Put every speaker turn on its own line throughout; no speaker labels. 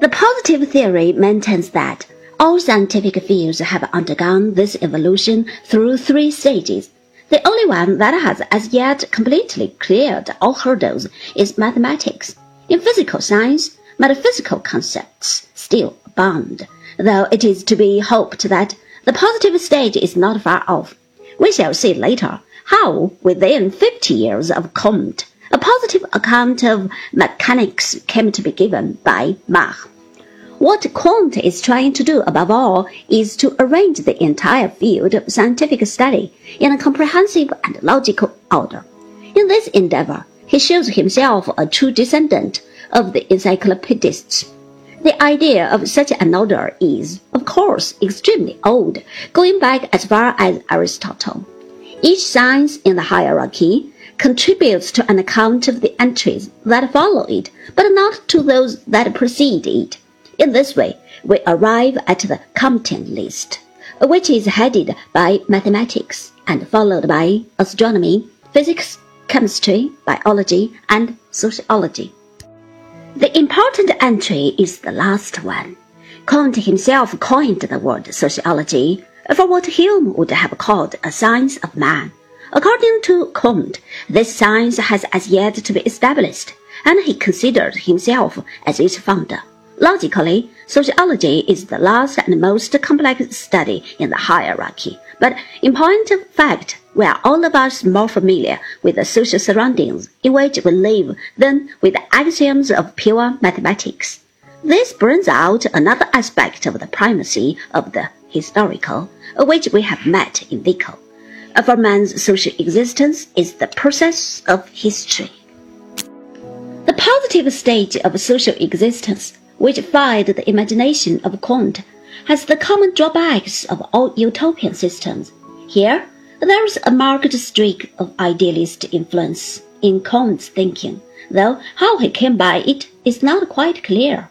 The positive theory maintains that all scientific fields have undergone this evolution through three stages. The only one that has as yet completely cleared all hurdles is mathematics. In physical science, metaphysical concepts still abound, though it is to be hoped that the positive stage is not far off. We shall see later how, within fifty years of Comte, a positive account of mechanics came to be given by Mach. What Comte is trying to do above all is to arrange the entire field of scientific study in a comprehensive and logical order. In this endeavor, he shows himself a true descendant of the encyclopedists. The idea of such an order is, of course, extremely old, going back as far as Aristotle. Each science in the hierarchy contributes to an account of the entries that follow it, but not to those that precede it. In this way, we arrive at the Comtean list, which is headed by mathematics and followed by astronomy, physics, chemistry, biology, and sociology. The important entry is the last one. Comte himself coined the word sociology for what Hume would have called a science of man. According to Comte, this science has as yet to be established, and he considered himself as its founder. Logically, sociology is the last and most complex study in the hierarchy, but in point of fact, we are all of us more familiar with the social surroundings in which we live than with the axioms of pure mathematics. This brings out another aspect of the primacy of the historical, which we have met in Vico for man's social existence is the process of history. The positive stage of social existence, which fired the imagination of Comte, has the common drawbacks of all utopian systems. Here, there is a marked streak of idealist influence in Comte's thinking, though how he came by it is not quite clear.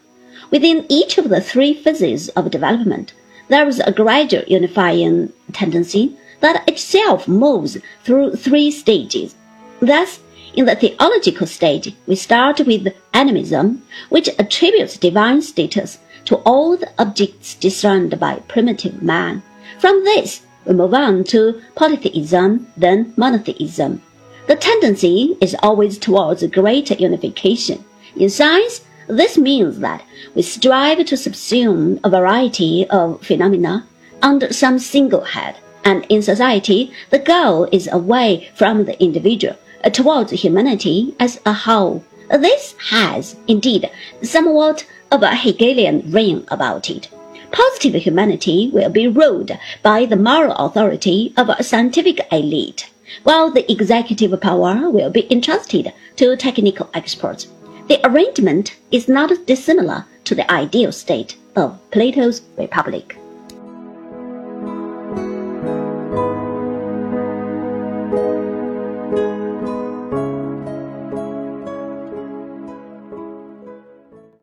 Within each of the three phases of development, there is a gradual unifying tendency that itself moves through three stages. Thus, in the theological stage, we start with animism, which attributes divine status to all the objects discerned by primitive man. From this, we move on to polytheism, then monotheism. The tendency is always towards greater unification. In science, this means that we strive to subsume a variety of phenomena under some single head and in society, the goal is away from the individual towards humanity as a whole. This has, indeed, somewhat of a Hegelian ring about it. Positive humanity will be ruled by the moral authority of a scientific elite, while the executive power will be entrusted to technical experts. The arrangement is not dissimilar to the ideal state of Plato's Republic.